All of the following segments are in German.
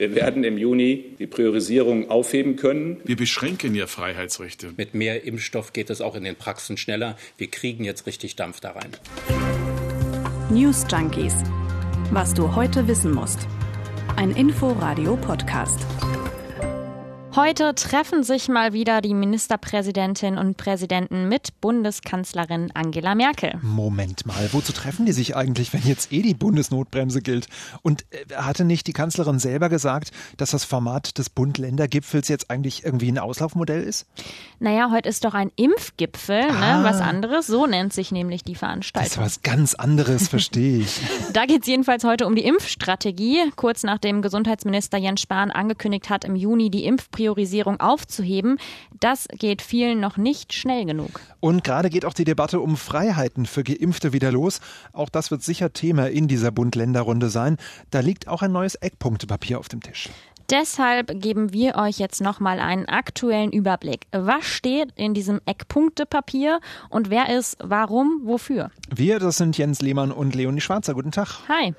Wir werden im Juni die Priorisierung aufheben können. Wir beschränken ja Freiheitsrechte. Mit mehr Impfstoff geht es auch in den Praxen schneller. Wir kriegen jetzt richtig Dampf da rein. News Junkies. Was du heute wissen musst. Ein Info-Radio-Podcast. Heute treffen sich mal wieder die Ministerpräsidentinnen und Präsidenten mit Bundeskanzlerin Angela Merkel. Moment mal, wozu treffen die sich eigentlich, wenn jetzt eh die Bundesnotbremse gilt? Und äh, hatte nicht die Kanzlerin selber gesagt, dass das Format des Bund-Länder-Gipfels jetzt eigentlich irgendwie ein Auslaufmodell ist? Naja, heute ist doch ein Impfgipfel, ne? ah. ne? was anderes. So nennt sich nämlich die Veranstaltung. Das ist was ganz anderes, verstehe ich. da geht es jedenfalls heute um die Impfstrategie. Kurz nachdem Gesundheitsminister Jens Spahn angekündigt hat, im Juni die Impfpriorität Priorisierung aufzuheben, das geht vielen noch nicht schnell genug. Und gerade geht auch die Debatte um Freiheiten für Geimpfte wieder los. Auch das wird sicher Thema in dieser Bund-Länder-Runde sein. Da liegt auch ein neues Eckpunktepapier auf dem Tisch. Deshalb geben wir euch jetzt nochmal einen aktuellen Überblick. Was steht in diesem Eckpunktepapier und wer ist warum, wofür? Wir, das sind Jens Lehmann und Leonie Schwarzer. Guten Tag. Hi.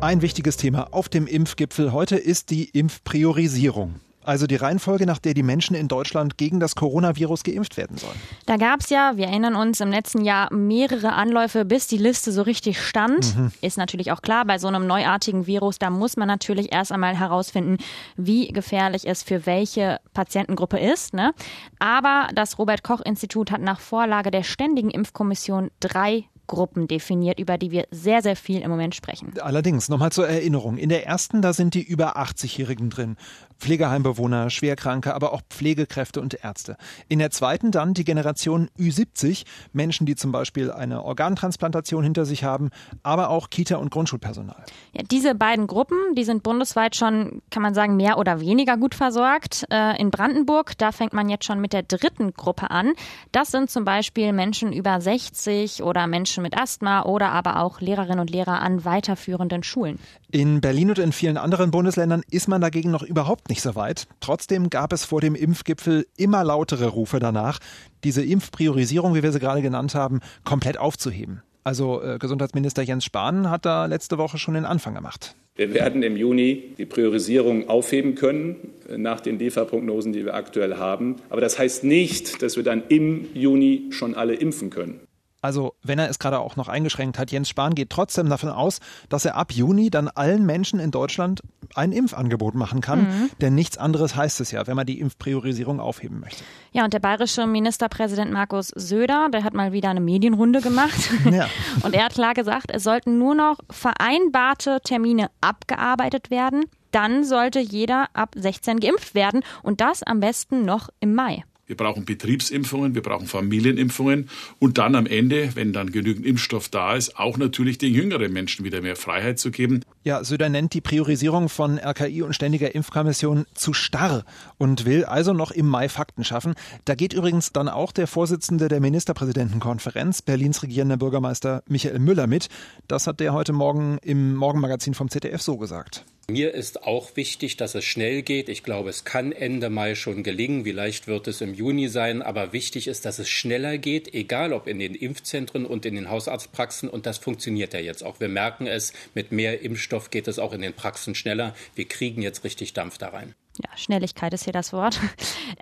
Ein wichtiges Thema auf dem Impfgipfel heute ist die Impfpriorisierung also die Reihenfolge, nach der die Menschen in Deutschland gegen das Coronavirus geimpft werden sollen. Da gab es ja, wir erinnern uns, im letzten Jahr mehrere Anläufe, bis die Liste so richtig stand. Mhm. Ist natürlich auch klar, bei so einem neuartigen Virus, da muss man natürlich erst einmal herausfinden, wie gefährlich es für welche Patientengruppe ist. Ne? Aber das Robert Koch Institut hat nach Vorlage der Ständigen Impfkommission drei Gruppen definiert, über die wir sehr, sehr viel im Moment sprechen. Allerdings, nochmal zur Erinnerung. In der ersten, da sind die über 80-Jährigen drin. Pflegeheimbewohner, Schwerkranke, aber auch Pflegekräfte und Ärzte. In der zweiten dann die Generation Ü70, Menschen, die zum Beispiel eine Organtransplantation hinter sich haben, aber auch Kita- und Grundschulpersonal. Ja, diese beiden Gruppen, die sind bundesweit schon, kann man sagen, mehr oder weniger gut versorgt. Äh, in Brandenburg, da fängt man jetzt schon mit der dritten Gruppe an. Das sind zum Beispiel Menschen über 60 oder Menschen mit Asthma oder aber auch Lehrerinnen und Lehrer an weiterführenden Schulen. In Berlin und in vielen anderen Bundesländern ist man dagegen noch überhaupt nicht so weit. Trotzdem gab es vor dem Impfgipfel immer lautere Rufe danach, diese Impfpriorisierung, wie wir sie gerade genannt haben, komplett aufzuheben. Also äh, Gesundheitsminister Jens Spahn hat da letzte Woche schon den Anfang gemacht. Wir werden im Juni die Priorisierung aufheben können äh, nach den DEFA-Prognosen, die wir aktuell haben. Aber das heißt nicht, dass wir dann im Juni schon alle impfen können. Also, wenn er es gerade auch noch eingeschränkt hat, Jens Spahn geht trotzdem davon aus, dass er ab Juni dann allen Menschen in Deutschland ein Impfangebot machen kann. Mhm. Denn nichts anderes heißt es ja, wenn man die Impfpriorisierung aufheben möchte. Ja, und der bayerische Ministerpräsident Markus Söder, der hat mal wieder eine Medienrunde gemacht. Ja. und er hat klar gesagt, es sollten nur noch vereinbarte Termine abgearbeitet werden. Dann sollte jeder ab 16 geimpft werden und das am besten noch im Mai. Wir brauchen Betriebsimpfungen, wir brauchen Familienimpfungen und dann am Ende, wenn dann genügend Impfstoff da ist, auch natürlich den jüngeren Menschen wieder mehr Freiheit zu geben. Ja, Söder nennt die Priorisierung von RKI und Ständiger Impfkommission zu starr und will also noch im Mai Fakten schaffen. Da geht übrigens dann auch der Vorsitzende der Ministerpräsidentenkonferenz, Berlins regierender Bürgermeister Michael Müller mit. Das hat der heute Morgen im Morgenmagazin vom ZDF so gesagt. Mir ist auch wichtig, dass es schnell geht. Ich glaube, es kann Ende Mai schon gelingen. Vielleicht wird es im Juni sein. Aber wichtig ist, dass es schneller geht, egal ob in den Impfzentren und in den Hausarztpraxen. Und das funktioniert ja jetzt auch. Wir merken es, mit mehr Impfstoff geht es auch in den Praxen schneller. Wir kriegen jetzt richtig Dampf da rein. Ja, Schnelligkeit ist hier das Wort.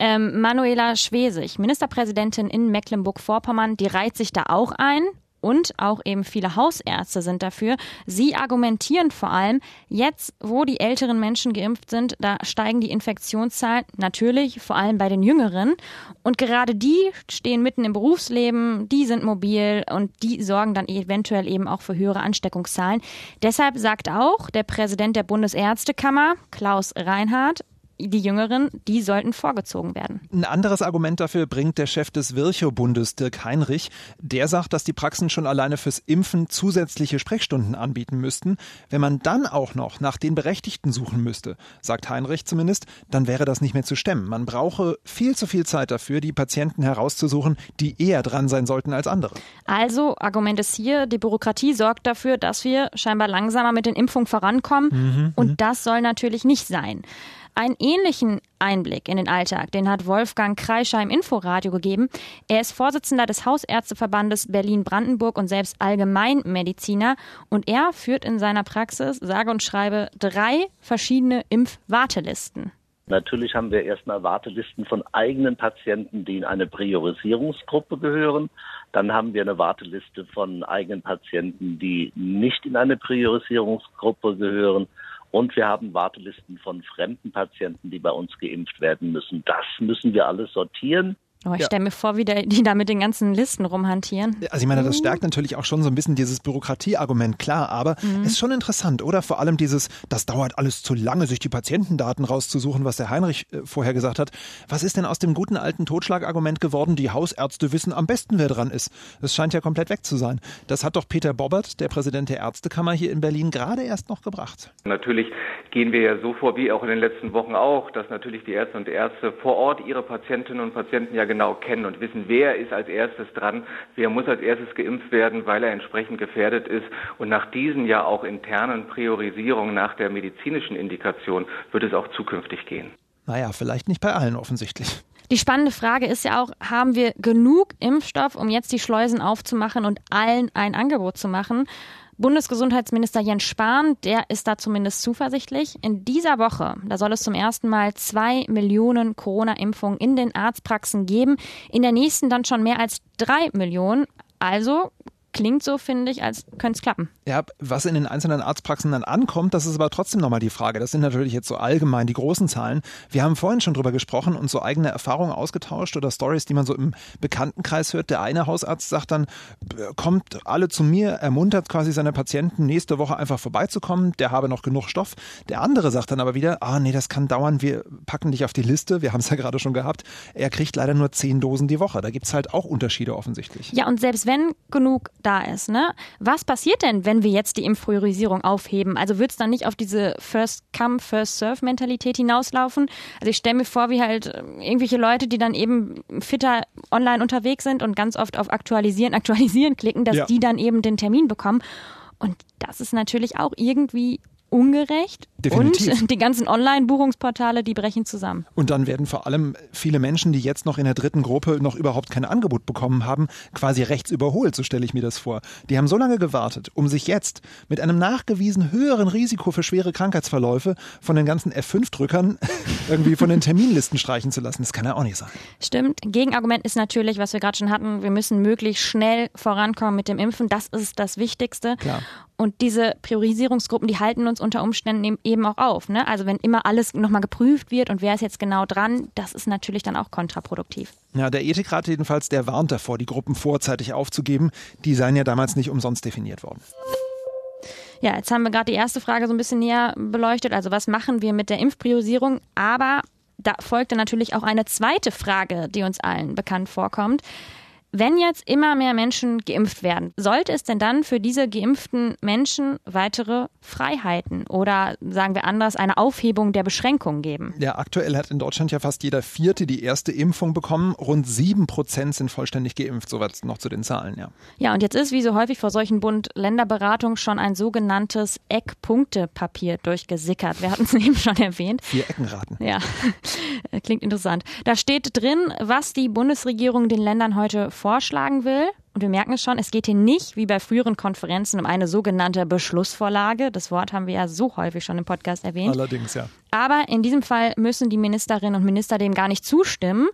Ähm, Manuela Schwesig, Ministerpräsidentin in Mecklenburg-Vorpommern, die reiht sich da auch ein und auch eben viele Hausärzte sind dafür. Sie argumentieren vor allem, jetzt, wo die älteren Menschen geimpft sind, da steigen die Infektionszahlen natürlich vor allem bei den Jüngeren. Und gerade die stehen mitten im Berufsleben, die sind mobil und die sorgen dann eventuell eben auch für höhere Ansteckungszahlen. Deshalb sagt auch der Präsident der Bundesärztekammer, Klaus Reinhardt, die Jüngeren, die sollten vorgezogen werden. Ein anderes Argument dafür bringt der Chef des Virchow-Bundes, Dirk Heinrich. Der sagt, dass die Praxen schon alleine fürs Impfen zusätzliche Sprechstunden anbieten müssten. Wenn man dann auch noch nach den Berechtigten suchen müsste, sagt Heinrich zumindest, dann wäre das nicht mehr zu stemmen. Man brauche viel zu viel Zeit dafür, die Patienten herauszusuchen, die eher dran sein sollten als andere. Also, Argument ist hier, die Bürokratie sorgt dafür, dass wir scheinbar langsamer mit den Impfungen vorankommen. Mhm, und mhm. das soll natürlich nicht sein. Einen ähnlichen Einblick in den Alltag, den hat Wolfgang Kreischer im Inforadio gegeben. Er ist Vorsitzender des Hausärzteverbandes Berlin-Brandenburg und selbst Allgemeinmediziner. Und er führt in seiner Praxis, sage und schreibe, drei verschiedene Impfwartelisten. Natürlich haben wir erstmal Wartelisten von eigenen Patienten, die in eine Priorisierungsgruppe gehören. Dann haben wir eine Warteliste von eigenen Patienten, die nicht in eine Priorisierungsgruppe gehören. Und wir haben Wartelisten von fremden Patienten, die bei uns geimpft werden müssen. Das müssen wir alles sortieren. Oh, ich ja. stelle mir vor, wie die da mit den ganzen Listen rumhantieren. Also ich meine, das stärkt natürlich auch schon so ein bisschen dieses Bürokratieargument, klar, aber mhm. ist schon interessant, oder? Vor allem dieses, das dauert alles zu lange, sich die Patientendaten rauszusuchen, was der Heinrich äh, vorher gesagt hat. Was ist denn aus dem guten alten Totschlagargument geworden, die Hausärzte wissen am besten, wer dran ist? Das scheint ja komplett weg zu sein. Das hat doch Peter Bobbert, der Präsident der Ärztekammer hier in Berlin, gerade erst noch gebracht. Natürlich gehen wir ja so vor, wie auch in den letzten Wochen auch, dass natürlich die Ärzte und Ärzte vor Ort ihre Patientinnen und Patienten ja genau kennen und wissen, wer ist als erstes dran, wer muss als erstes geimpft werden, weil er entsprechend gefährdet ist. Und nach diesen ja auch internen Priorisierungen nach der medizinischen Indikation wird es auch zukünftig gehen. Naja, vielleicht nicht bei allen offensichtlich. Die spannende Frage ist ja auch, haben wir genug Impfstoff, um jetzt die Schleusen aufzumachen und allen ein Angebot zu machen? Bundesgesundheitsminister Jens Spahn, der ist da zumindest zuversichtlich. In dieser Woche, da soll es zum ersten Mal zwei Millionen Corona-Impfungen in den Arztpraxen geben. In der nächsten dann schon mehr als drei Millionen. Also klingt so, finde ich, als könnte es klappen. Ja, was in den einzelnen Arztpraxen dann ankommt, das ist aber trotzdem nochmal die Frage. Das sind natürlich jetzt so allgemein die großen Zahlen. Wir haben vorhin schon drüber gesprochen und so eigene Erfahrungen ausgetauscht oder Stories, die man so im Bekanntenkreis hört. Der eine Hausarzt sagt dann, kommt alle zu mir, ermuntert quasi seine Patienten, nächste Woche einfach vorbeizukommen, der habe noch genug Stoff. Der andere sagt dann aber wieder, ah nee, das kann dauern, wir packen dich auf die Liste, wir haben es ja gerade schon gehabt. Er kriegt leider nur zehn Dosen die Woche. Da gibt es halt auch Unterschiede offensichtlich. Ja, und selbst wenn genug da ist. Ne? Was passiert denn, wenn wir jetzt die Impfpriorisierung aufheben? Also wird es dann nicht auf diese First-Come, First-Serve-Mentalität hinauslaufen? Also ich stelle mir vor, wie halt äh, irgendwelche Leute, die dann eben fitter online unterwegs sind und ganz oft auf Aktualisieren, Aktualisieren klicken, dass ja. die dann eben den Termin bekommen. Und das ist natürlich auch irgendwie ungerecht Definitiv. und die ganzen Online-Buchungsportale, die brechen zusammen. Und dann werden vor allem viele Menschen, die jetzt noch in der dritten Gruppe noch überhaupt kein Angebot bekommen haben, quasi rechts überholt, so stelle ich mir das vor. Die haben so lange gewartet, um sich jetzt mit einem nachgewiesen höheren Risiko für schwere Krankheitsverläufe von den ganzen F5-Drückern irgendwie von den Terminlisten streichen zu lassen. Das kann ja auch nicht sein. Stimmt. Gegenargument ist natürlich, was wir gerade schon hatten, wir müssen möglichst schnell vorankommen mit dem Impfen. Das ist das Wichtigste. Klar. Und diese Priorisierungsgruppen, die halten uns unter Umständen eben auch auf. Ne? Also wenn immer alles nochmal geprüft wird und wer ist jetzt genau dran, das ist natürlich dann auch kontraproduktiv. Ja, der Ethikrat jedenfalls, der warnt davor, die Gruppen vorzeitig aufzugeben. Die seien ja damals nicht umsonst definiert worden. Ja, jetzt haben wir gerade die erste Frage so ein bisschen näher beleuchtet. Also was machen wir mit der Impfpriorisierung? Aber da folgte natürlich auch eine zweite Frage, die uns allen bekannt vorkommt. Wenn jetzt immer mehr Menschen geimpft werden, sollte es denn dann für diese geimpften Menschen weitere Freiheiten oder sagen wir anders eine Aufhebung der Beschränkungen geben? Ja, aktuell hat in Deutschland ja fast jeder Vierte die erste Impfung bekommen. Rund sieben Prozent sind vollständig geimpft, soweit noch zu den Zahlen, ja. Ja, und jetzt ist wie so häufig vor solchen Bund-Länder-Beratungen schon ein sogenanntes Eckpunktepapier durchgesickert. Wir hatten es eben schon erwähnt. Vier Eckenraten. Ja, klingt interessant. Da steht drin, was die Bundesregierung den Ländern heute vorschlagen will. Und wir merken es schon, es geht hier nicht wie bei früheren Konferenzen um eine sogenannte Beschlussvorlage. Das Wort haben wir ja so häufig schon im Podcast erwähnt. Allerdings, ja. Aber in diesem Fall müssen die Ministerinnen und Minister dem gar nicht zustimmen.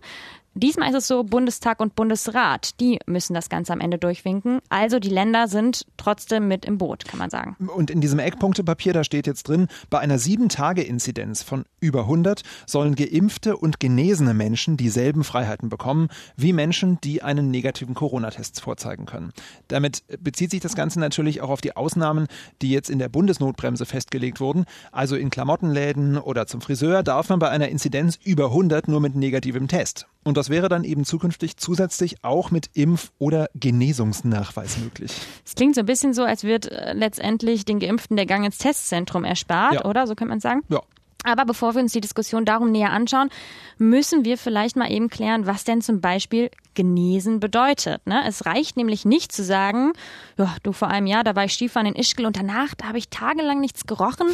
Diesmal ist es so, Bundestag und Bundesrat, die müssen das Ganze am Ende durchwinken. Also die Länder sind trotzdem mit im Boot, kann man sagen. Und in diesem Eckpunktepapier, da steht jetzt drin, bei einer Sieben-Tage-Inzidenz von über 100 sollen geimpfte und genesene Menschen dieselben Freiheiten bekommen wie Menschen, die einen negativen Corona-Test vorzeigen können. Damit bezieht sich das Ganze natürlich auch auf die Ausnahmen, die jetzt in der Bundesnotbremse festgelegt wurden. Also in Klamottenläden oder zum Friseur darf man bei einer Inzidenz über 100 nur mit negativem Test. Und das wäre dann eben zukünftig zusätzlich auch mit Impf- oder Genesungsnachweis möglich. Es klingt so ein bisschen so, als wird äh, letztendlich den Geimpften der Gang ins Testzentrum erspart, ja. oder? So könnte man sagen. Ja. Aber bevor wir uns die Diskussion darum näher anschauen, müssen wir vielleicht mal eben klären, was denn zum Beispiel genesen bedeutet. Ne? Es reicht nämlich nicht zu sagen, ja, du vor einem Jahr, da war ich Skifahren in Ischgl und danach, da habe ich tagelang nichts gerochen.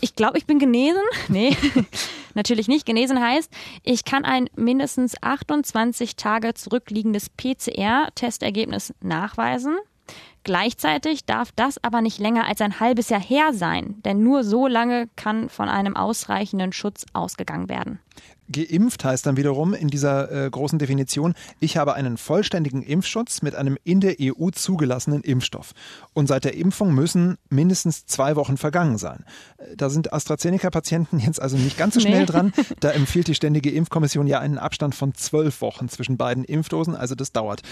Ich glaube, ich bin genesen. Nee. Natürlich nicht. Genesen heißt, ich kann ein mindestens 28 Tage zurückliegendes PCR-Testergebnis nachweisen. Gleichzeitig darf das aber nicht länger als ein halbes Jahr her sein, denn nur so lange kann von einem ausreichenden Schutz ausgegangen werden. Geimpft heißt dann wiederum in dieser äh, großen Definition, ich habe einen vollständigen Impfschutz mit einem in der EU zugelassenen Impfstoff. Und seit der Impfung müssen mindestens zwei Wochen vergangen sein. Äh, da sind AstraZeneca-Patienten jetzt also nicht ganz so schnell nee. dran. Da empfiehlt die Ständige Impfkommission ja einen Abstand von zwölf Wochen zwischen beiden Impfdosen. Also das dauert.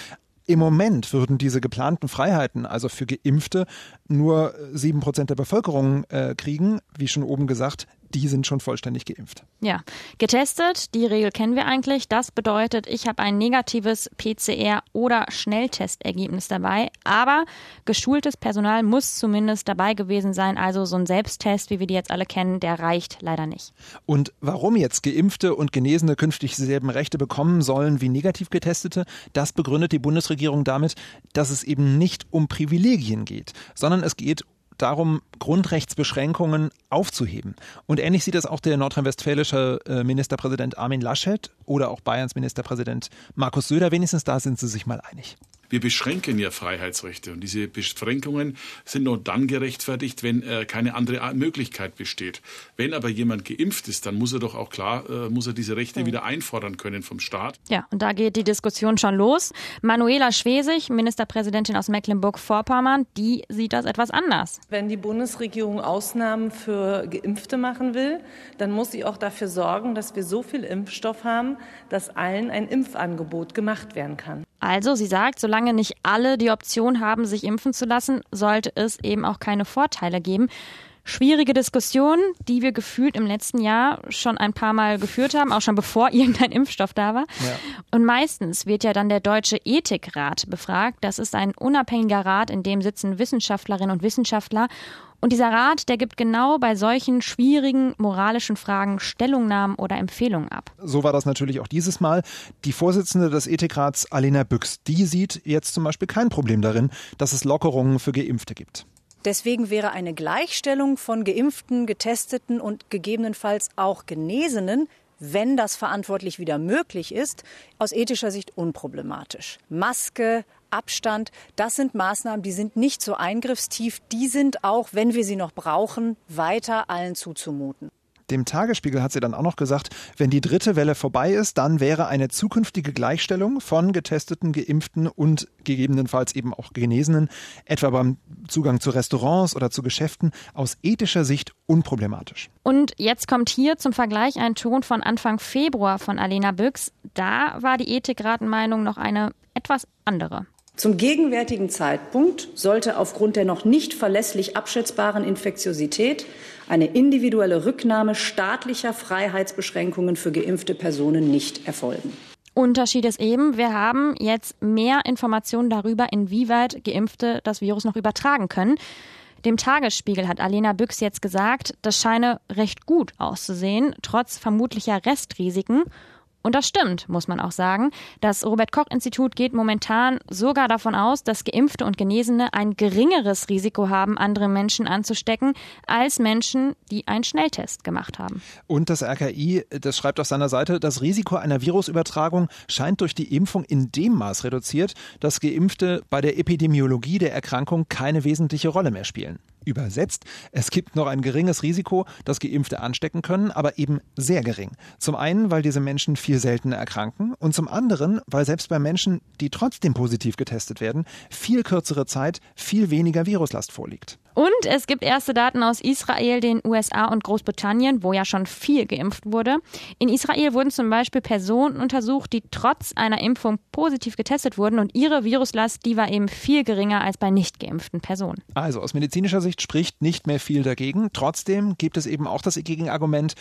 Im Moment würden diese geplanten Freiheiten, also für Geimpfte, nur sieben Prozent der Bevölkerung äh, kriegen. Wie schon oben gesagt, die sind schon vollständig geimpft. Ja, getestet, die Regel kennen wir eigentlich. Das bedeutet, ich habe ein negatives PCR- oder Schnelltestergebnis dabei, aber geschultes Personal muss zumindest dabei gewesen sein. Also so ein Selbsttest, wie wir die jetzt alle kennen, der reicht leider nicht. Und warum jetzt Geimpfte und Genesene künftig dieselben Rechte bekommen sollen wie negativ Getestete, das begründet die Bundesregierung damit, dass es eben nicht um Privilegien geht, sondern es geht darum, Grundrechtsbeschränkungen aufzuheben. Und ähnlich sieht das auch der nordrhein-westfälische äh, Ministerpräsident Armin Laschet oder auch Bayerns Ministerpräsident Markus Söder. Wenigstens da sind sie sich mal einig. Wir beschränken ja Freiheitsrechte und diese Beschränkungen sind nur dann gerechtfertigt, wenn äh, keine andere Möglichkeit besteht. Wenn aber jemand geimpft ist, dann muss er doch auch klar, äh, muss er diese Rechte ja. wieder einfordern können vom Staat. Ja, und da geht die Diskussion schon los. Manuela Schwesig, Ministerpräsidentin aus Mecklenburg-Vorpommern, die sieht das etwas anders. Wenn die Bundesregierung Ausnahmen für Geimpfte machen will, dann muss sie auch dafür sorgen, dass wir so viel Impfstoff haben, dass allen ein Impfangebot gemacht werden kann. Also, sie sagt, solange nicht alle die Option haben, sich impfen zu lassen, sollte es eben auch keine Vorteile geben. Schwierige Diskussion, die wir gefühlt im letzten Jahr schon ein paar Mal geführt haben, auch schon bevor irgendein Impfstoff da war. Ja. Und meistens wird ja dann der Deutsche Ethikrat befragt. Das ist ein unabhängiger Rat, in dem sitzen Wissenschaftlerinnen und Wissenschaftler und dieser Rat, der gibt genau bei solchen schwierigen moralischen Fragen Stellungnahmen oder Empfehlungen ab. So war das natürlich auch dieses Mal. Die Vorsitzende des Ethikrats, Alena Büchs, die sieht jetzt zum Beispiel kein Problem darin, dass es Lockerungen für Geimpfte gibt. Deswegen wäre eine Gleichstellung von Geimpften, Getesteten und gegebenenfalls auch Genesenen wenn das verantwortlich wieder möglich ist, aus ethischer Sicht unproblematisch. Maske, Abstand, das sind Maßnahmen, die sind nicht so eingriffstief, die sind auch, wenn wir sie noch brauchen, weiter allen zuzumuten. Dem Tagesspiegel hat sie dann auch noch gesagt, wenn die dritte Welle vorbei ist, dann wäre eine zukünftige Gleichstellung von getesteten, geimpften und gegebenenfalls eben auch Genesenen, etwa beim Zugang zu Restaurants oder zu Geschäften, aus ethischer Sicht unproblematisch. Und jetzt kommt hier zum Vergleich ein Ton von Anfang Februar von Alena Büchs. Da war die Ethikratenmeinung noch eine etwas andere. Zum gegenwärtigen Zeitpunkt sollte aufgrund der noch nicht verlässlich abschätzbaren Infektiosität eine individuelle Rücknahme staatlicher Freiheitsbeschränkungen für geimpfte Personen nicht erfolgen. Unterschied ist eben, wir haben jetzt mehr Informationen darüber, inwieweit Geimpfte das Virus noch übertragen können. Dem Tagesspiegel hat Alena Büchs jetzt gesagt, das scheine recht gut auszusehen, trotz vermutlicher Restrisiken. Und das stimmt, muss man auch sagen. Das Robert Koch Institut geht momentan sogar davon aus, dass Geimpfte und Genesene ein geringeres Risiko haben, andere Menschen anzustecken, als Menschen, die einen Schnelltest gemacht haben. Und das RKI, das schreibt auf seiner Seite, das Risiko einer Virusübertragung scheint durch die Impfung in dem Maß reduziert, dass Geimpfte bei der Epidemiologie der Erkrankung keine wesentliche Rolle mehr spielen. Übersetzt, es gibt noch ein geringes Risiko, dass Geimpfte anstecken können, aber eben sehr gering. Zum einen, weil diese Menschen viel seltener erkranken und zum anderen, weil selbst bei Menschen, die trotzdem positiv getestet werden, viel kürzere Zeit viel weniger Viruslast vorliegt. Und es gibt erste Daten aus Israel, den USA und Großbritannien, wo ja schon viel geimpft wurde. In Israel wurden zum Beispiel Personen untersucht, die trotz einer Impfung positiv getestet wurden und ihre Viruslast, die war eben viel geringer als bei nicht geimpften Personen. Also aus medizinischer Sicht spricht nicht mehr viel dagegen. Trotzdem gibt es eben auch das Gegenargument,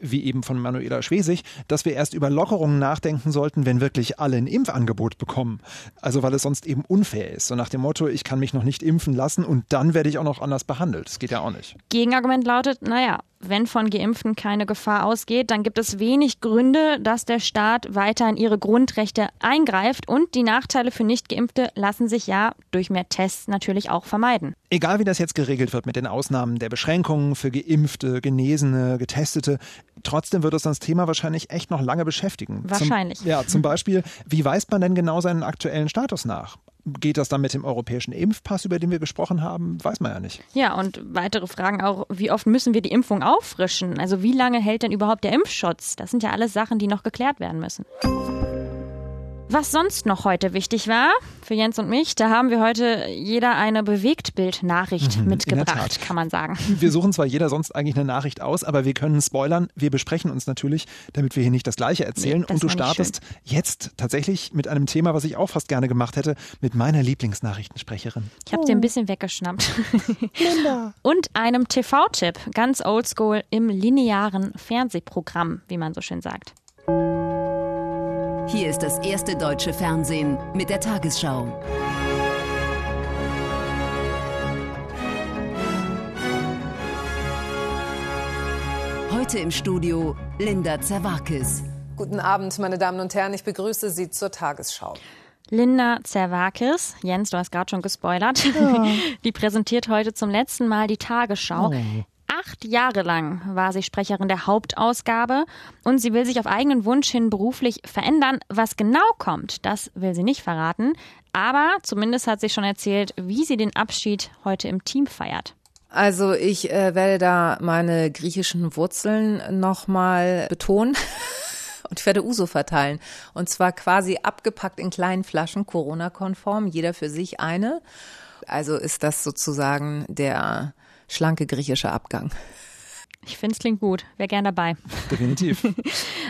wie eben von Manuela Schwesig, dass wir erst über Lockerungen nachdenken sollten, wenn wirklich alle ein Impfangebot bekommen. Also weil es sonst eben unfair ist. So nach dem Motto, ich kann mich noch nicht impfen lassen und dann werde ich auch noch noch anders behandelt. Das geht ja auch nicht. Gegenargument lautet, naja, wenn von Geimpften keine Gefahr ausgeht, dann gibt es wenig Gründe, dass der Staat weiter in ihre Grundrechte eingreift und die Nachteile für Nicht-Geimpfte lassen sich ja durch mehr Tests natürlich auch vermeiden. Egal wie das jetzt geregelt wird mit den Ausnahmen der Beschränkungen für Geimpfte, Genesene, Getestete, trotzdem wird uns das Thema wahrscheinlich echt noch lange beschäftigen. Wahrscheinlich. Zum, ja, zum Beispiel, wie weist man denn genau seinen aktuellen Status nach? Geht das dann mit dem europäischen Impfpass, über den wir gesprochen haben? Weiß man ja nicht. Ja, und weitere Fragen auch, wie oft müssen wir die Impfung auffrischen? Also wie lange hält denn überhaupt der Impfschutz? Das sind ja alles Sachen, die noch geklärt werden müssen. Was sonst noch heute wichtig war für Jens und mich, da haben wir heute jeder eine Bewegtbildnachricht Mhm, mitgebracht, kann man sagen. Wir suchen zwar jeder sonst eigentlich eine Nachricht aus, aber wir können spoilern. Wir besprechen uns natürlich, damit wir hier nicht das Gleiche erzählen. Nee, das und du startest jetzt tatsächlich mit einem Thema, was ich auch fast gerne gemacht hätte, mit meiner Lieblingsnachrichtensprecherin. Ich habe dir ein bisschen weggeschnappt. Und einem TV-Tipp, ganz oldschool im linearen Fernsehprogramm, wie man so schön sagt. Hier ist das erste deutsche Fernsehen mit der Tagesschau. Heute im Studio Linda Zerwakis. Guten Abend, meine Damen und Herren. Ich begrüße Sie zur Tagesschau. Linda Zerwakis, Jens, du hast gerade schon gespoilert, die präsentiert heute zum letzten Mal die Tagesschau. Acht Jahre lang war sie Sprecherin der Hauptausgabe und sie will sich auf eigenen Wunsch hin beruflich verändern. Was genau kommt, das will sie nicht verraten. Aber zumindest hat sie schon erzählt, wie sie den Abschied heute im Team feiert. Also ich äh, werde da meine griechischen Wurzeln nochmal betonen. Und ich werde Uso verteilen. Und zwar quasi abgepackt in kleinen Flaschen, Corona-konform, jeder für sich eine. Also ist das sozusagen der schlanke griechische Abgang. Ich finde, es klingt gut. Wäre gern dabei. Definitiv.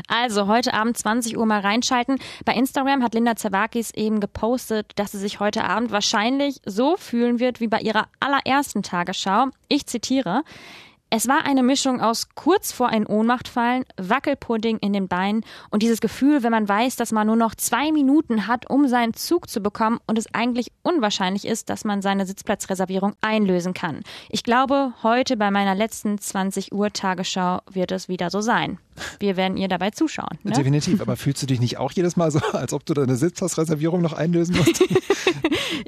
Also heute Abend 20 Uhr mal reinschalten. Bei Instagram hat Linda Zerwakis eben gepostet, dass sie sich heute Abend wahrscheinlich so fühlen wird wie bei ihrer allerersten Tagesschau. Ich zitiere. Es war eine Mischung aus kurz vor ein Ohnmachtfallen, Wackelpudding in den Beinen und dieses Gefühl, wenn man weiß, dass man nur noch zwei Minuten hat, um seinen Zug zu bekommen und es eigentlich unwahrscheinlich ist, dass man seine Sitzplatzreservierung einlösen kann. Ich glaube, heute bei meiner letzten 20 Uhr Tagesschau wird es wieder so sein. Wir werden ihr dabei zuschauen. Ne? Definitiv. Aber fühlst du dich nicht auch jedes Mal so, als ob du deine Sitzplatzreservierung noch einlösen musst?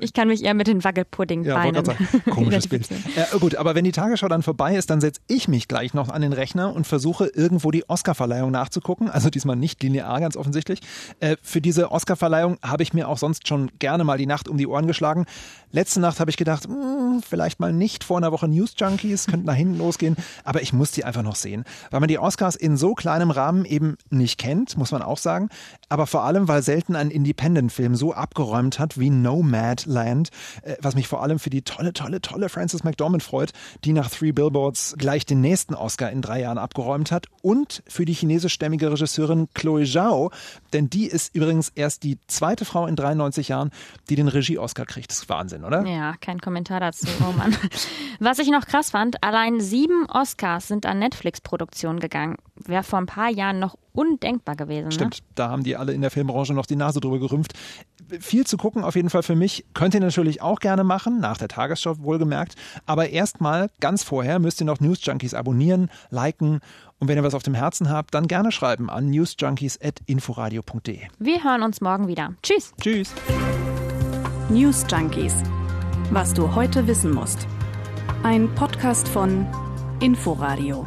Ich kann mich eher mit den Wackelpuddingbeinen Ja, komisches Bild. Äh, gut, aber wenn die Tagesschau dann vorbei ist, dann setze ich mich gleich noch an den Rechner und versuche irgendwo die Oscarverleihung nachzugucken. Also diesmal nicht linear, ganz offensichtlich. Äh, für diese Oscarverleihung habe ich mir auch sonst schon gerne mal die Nacht um die Ohren geschlagen. Letzte Nacht habe ich gedacht, hm, vielleicht mal nicht vor einer Woche News Junkies, könnte nach hinten losgehen, aber ich muss die einfach noch sehen, weil man die Oscars in so kleinem Rahmen eben nicht kennt, muss man auch sagen, aber vor allem, weil selten ein Independent-Film so abgeräumt hat wie Nomadland, äh, was mich vor allem für die tolle, tolle, tolle Frances McDormand freut, die nach Three Billboards gleich den nächsten Oscar in drei Jahren abgeräumt hat und für die chinesischstämmige Regisseurin Chloe Zhao, denn die ist übrigens erst die zweite Frau in 93 Jahren, die den Regie-Oscar kriegt. Das ist Wahnsinn, oder? Ja, kein Kommentar dazu. Oh Mann. Was ich noch krass fand, allein sieben Oscars sind an Netflix-Produktionen gegangen. Wäre vor ein paar Jahren noch undenkbar gewesen. Stimmt, da haben die alle in der Filmbranche noch die Nase drüber gerümpft. Viel zu gucken auf jeden Fall für mich. Könnt ihr natürlich auch gerne machen, nach der Tagesschau wohlgemerkt. Aber erstmal, ganz vorher, müsst ihr noch News Junkies abonnieren, liken und wenn ihr was auf dem Herzen habt, dann gerne schreiben an newsjunkies.inforadio.de. Ne? Wir hören uns morgen wieder. Tschüss. Tschüss. News Junkies. Was du heute wissen musst. Ein Podcast von Inforadio.